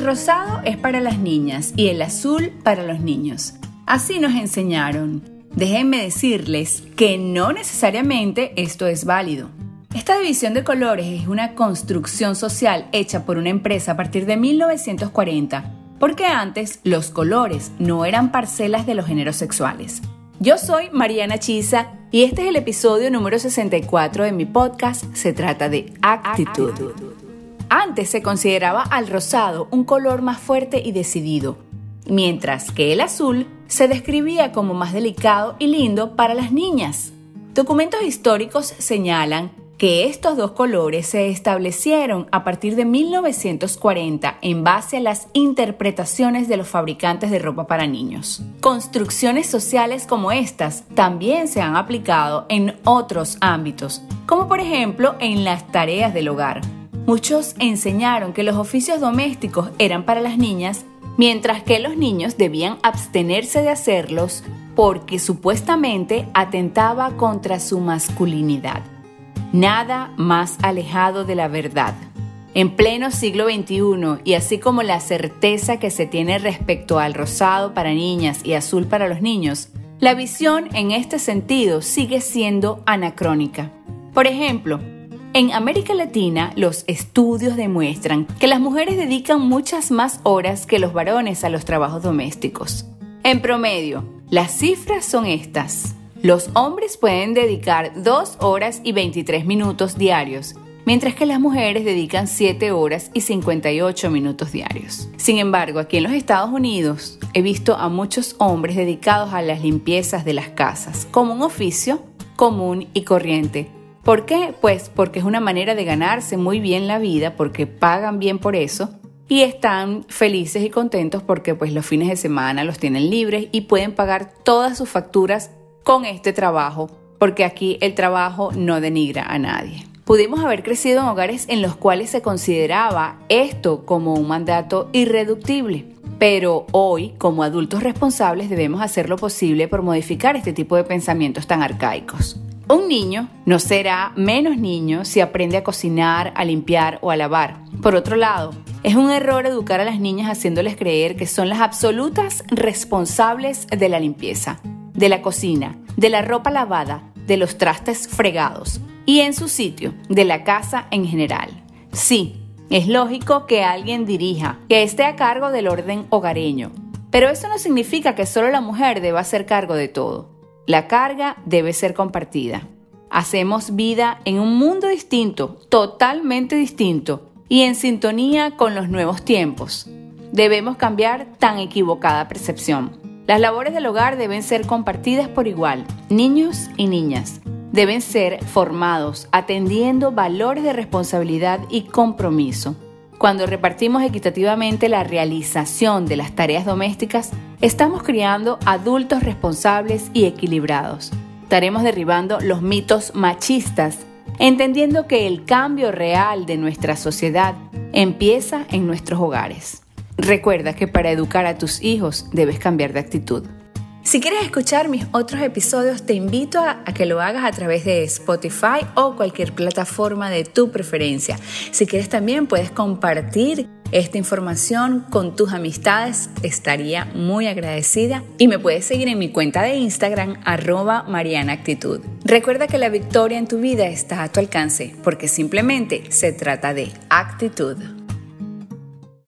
Rosado es para las niñas y el azul para los niños. Así nos enseñaron. Déjenme decirles que no necesariamente esto es válido. Esta división de colores es una construcción social hecha por una empresa a partir de 1940, porque antes los colores no eran parcelas de los géneros sexuales. Yo soy Mariana Chisa y este es el episodio número 64 de mi podcast. Se trata de actitud. Antes se consideraba al rosado un color más fuerte y decidido, mientras que el azul se describía como más delicado y lindo para las niñas. Documentos históricos señalan que estos dos colores se establecieron a partir de 1940 en base a las interpretaciones de los fabricantes de ropa para niños. Construcciones sociales como estas también se han aplicado en otros ámbitos, como por ejemplo en las tareas del hogar. Muchos enseñaron que los oficios domésticos eran para las niñas, mientras que los niños debían abstenerse de hacerlos porque supuestamente atentaba contra su masculinidad. Nada más alejado de la verdad. En pleno siglo XXI, y así como la certeza que se tiene respecto al rosado para niñas y azul para los niños, la visión en este sentido sigue siendo anacrónica. Por ejemplo, en América Latina los estudios demuestran que las mujeres dedican muchas más horas que los varones a los trabajos domésticos. En promedio, las cifras son estas. Los hombres pueden dedicar 2 horas y 23 minutos diarios, mientras que las mujeres dedican 7 horas y 58 minutos diarios. Sin embargo, aquí en los Estados Unidos he visto a muchos hombres dedicados a las limpiezas de las casas, como un oficio común y corriente. ¿Por qué? Pues porque es una manera de ganarse muy bien la vida, porque pagan bien por eso y están felices y contentos porque pues los fines de semana los tienen libres y pueden pagar todas sus facturas con este trabajo, porque aquí el trabajo no denigra a nadie. Pudimos haber crecido en hogares en los cuales se consideraba esto como un mandato irreductible, pero hoy, como adultos responsables, debemos hacer lo posible por modificar este tipo de pensamientos tan arcaicos. Un niño no será menos niño si aprende a cocinar, a limpiar o a lavar. Por otro lado, es un error educar a las niñas haciéndoles creer que son las absolutas responsables de la limpieza de la cocina, de la ropa lavada, de los trastes fregados y en su sitio, de la casa en general. Sí, es lógico que alguien dirija, que esté a cargo del orden hogareño, pero eso no significa que solo la mujer deba hacer cargo de todo. La carga debe ser compartida. Hacemos vida en un mundo distinto, totalmente distinto, y en sintonía con los nuevos tiempos. Debemos cambiar tan equivocada percepción. Las labores del hogar deben ser compartidas por igual, niños y niñas. Deben ser formados atendiendo valores de responsabilidad y compromiso. Cuando repartimos equitativamente la realización de las tareas domésticas, estamos criando adultos responsables y equilibrados. Estaremos derribando los mitos machistas, entendiendo que el cambio real de nuestra sociedad empieza en nuestros hogares. Recuerda que para educar a tus hijos debes cambiar de actitud. Si quieres escuchar mis otros episodios, te invito a, que lo hagas a través de Spotify o cualquier plataforma de tu preferencia. Si quieres también puedes compartir esta información con tus amistades, estaría muy agradecida y me puedes seguir en mi cuenta de Instagram arroba marianaactitud. Recuerda que la victoria en tu vida está a tu alcance porque simplemente se trata de actitud.